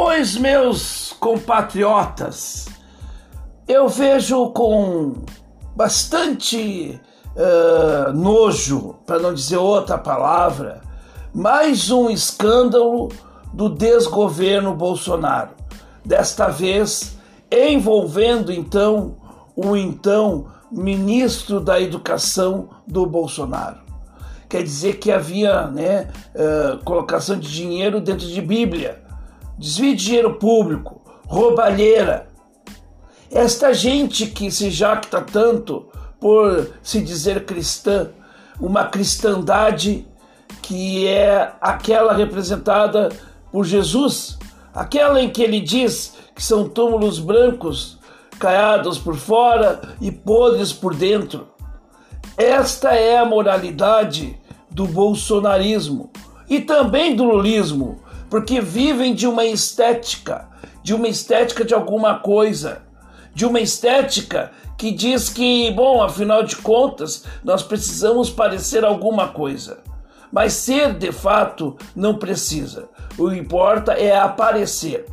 Pois, meus compatriotas, eu vejo com bastante uh, nojo, para não dizer outra palavra, mais um escândalo do desgoverno Bolsonaro. Desta vez envolvendo então o então ministro da Educação do Bolsonaro. Quer dizer que havia né, uh, colocação de dinheiro dentro de Bíblia, desvio de dinheiro público, roubalheira. Esta gente que se jacta tanto por se dizer cristã, uma cristandade que é aquela representada por Jesus, aquela em que ele diz que são túmulos brancos, caiados por fora e podres por dentro. Esta é a moralidade do bolsonarismo e também do lulismo, porque vivem de uma estética, de uma estética de alguma coisa, de uma estética que diz que, bom, afinal de contas, nós precisamos parecer alguma coisa. Mas ser de fato não precisa. O que importa é aparecer.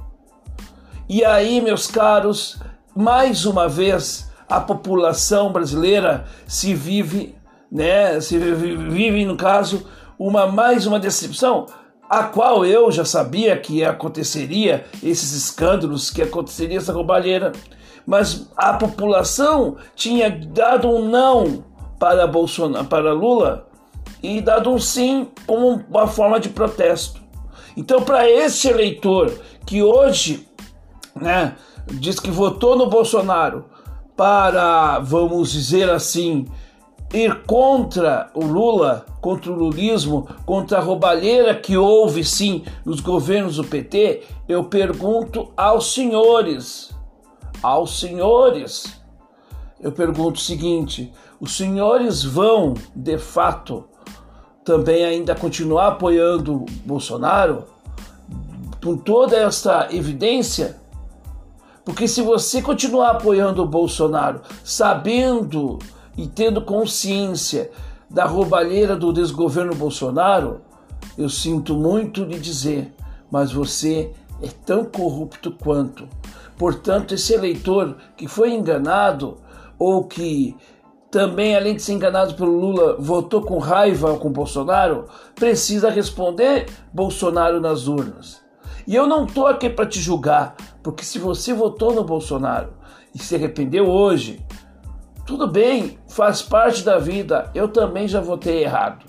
E aí, meus caros, mais uma vez a população brasileira se vive, né, se vive no caso uma mais uma decepção, a qual eu já sabia que aconteceria esses escândalos, que aconteceria essa roubalheira, mas a população tinha dado um não para Bolsonaro, para Lula e dado um sim como uma forma de protesto. Então, para esse eleitor que hoje né, diz que votou no Bolsonaro para, vamos dizer assim, ir contra o Lula, contra o lulismo, contra a roubalheira que houve sim nos governos do PT, eu pergunto aos senhores, aos senhores, eu pergunto o seguinte: os senhores vão, de fato, também ainda continuar apoiando Bolsonaro? Com toda esta evidência? Porque se você continuar apoiando o Bolsonaro, sabendo e tendo consciência da roubalheira do desgoverno Bolsonaro, eu sinto muito lhe dizer, mas você é tão corrupto quanto. Portanto, esse eleitor que foi enganado ou que também, além de ser enganado pelo Lula, votou com raiva com Bolsonaro, precisa responder Bolsonaro nas urnas. E eu não estou aqui para te julgar, porque se você votou no Bolsonaro e se arrependeu hoje, tudo bem, faz parte da vida. Eu também já votei errado.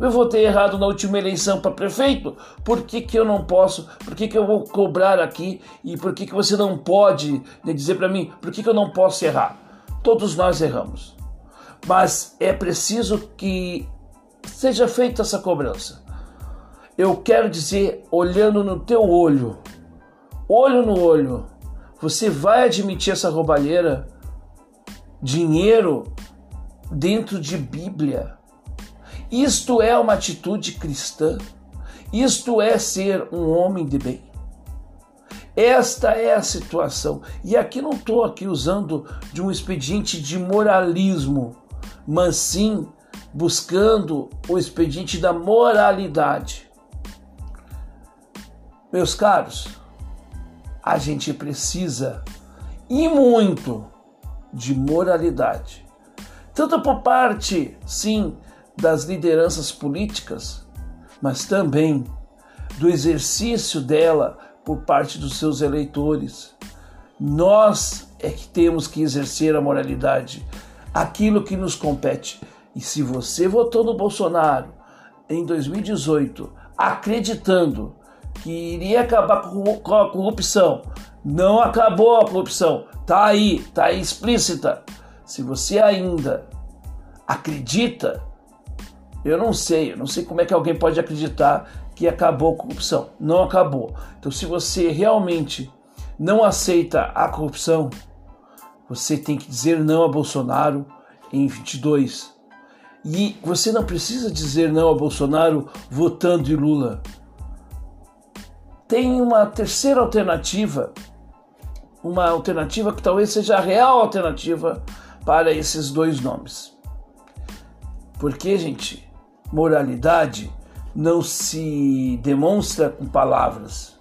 Eu votei errado na última eleição para prefeito. Por que, que eu não posso? Por que, que eu vou cobrar aqui? E por que, que você não pode né, dizer para mim por que, que eu não posso errar? Todos nós erramos. Mas é preciso que seja feita essa cobrança. Eu quero dizer, olhando no teu olho, olho no olho, você vai admitir essa roubalheira? Dinheiro dentro de Bíblia. Isto é uma atitude cristã. Isto é ser um homem de bem. Esta é a situação. E aqui não estou aqui usando de um expediente de moralismo, mas sim buscando o expediente da moralidade. Meus caros, a gente precisa e muito de moralidade, tanto por parte, sim, das lideranças políticas, mas também do exercício dela por parte dos seus eleitores. Nós é que temos que exercer a moralidade, aquilo que nos compete. E se você votou no Bolsonaro em 2018 acreditando que iria acabar com a corrupção. Não acabou a corrupção. Tá aí, tá aí explícita. Se você ainda acredita, eu não sei, eu não sei como é que alguém pode acreditar que acabou a corrupção. Não acabou. Então, se você realmente não aceita a corrupção, você tem que dizer não a Bolsonaro em 22. E você não precisa dizer não a Bolsonaro votando em Lula tem uma terceira alternativa, uma alternativa que talvez seja a real alternativa para esses dois nomes. Porque, gente, moralidade não se demonstra com palavras.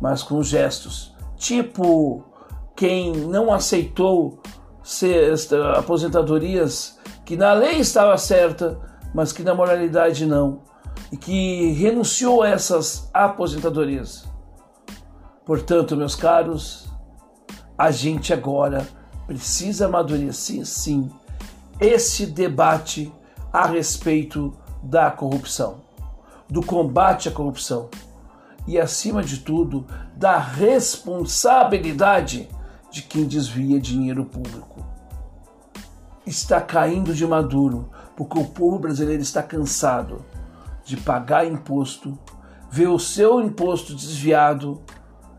mas com gestos. Tipo quem não aceitou aposentadorias que na lei estava certa, mas que na moralidade não, e que renunciou a essas aposentadorias. Portanto, meus caros, a gente agora precisa amadurecer sim esse debate a respeito da corrupção, do combate à corrupção e, acima de tudo, da responsabilidade de quem desvia dinheiro público. Está caindo de maduro porque o povo brasileiro está cansado de pagar imposto, ver o seu imposto desviado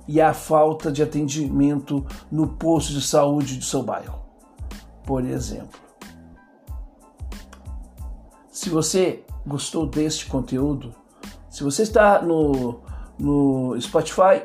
e a falta de atendimento no posto de saúde do seu bairro, por exemplo. Se você gostou deste conteúdo, se você está no, no Spotify,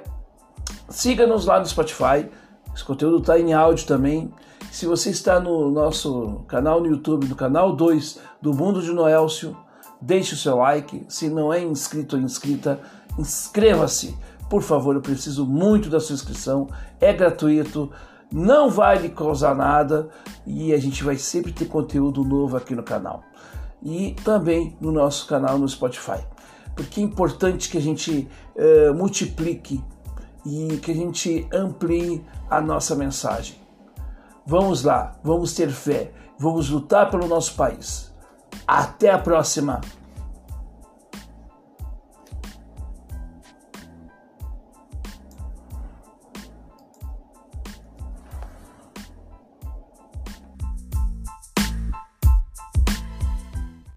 siga-nos lá no Spotify. Esse conteúdo está em áudio também. Se você está no nosso canal no YouTube, no canal 2 do Mundo de Noélcio, deixe o seu like. Se não é inscrito ou inscrita, inscreva-se. Por favor, eu preciso muito da sua inscrição. É gratuito, não vai lhe causar nada e a gente vai sempre ter conteúdo novo aqui no canal. E também no nosso canal no Spotify. Porque é importante que a gente uh, multiplique e que a gente amplie a nossa mensagem. Vamos lá, vamos ter fé, vamos lutar pelo nosso país. Até a próxima!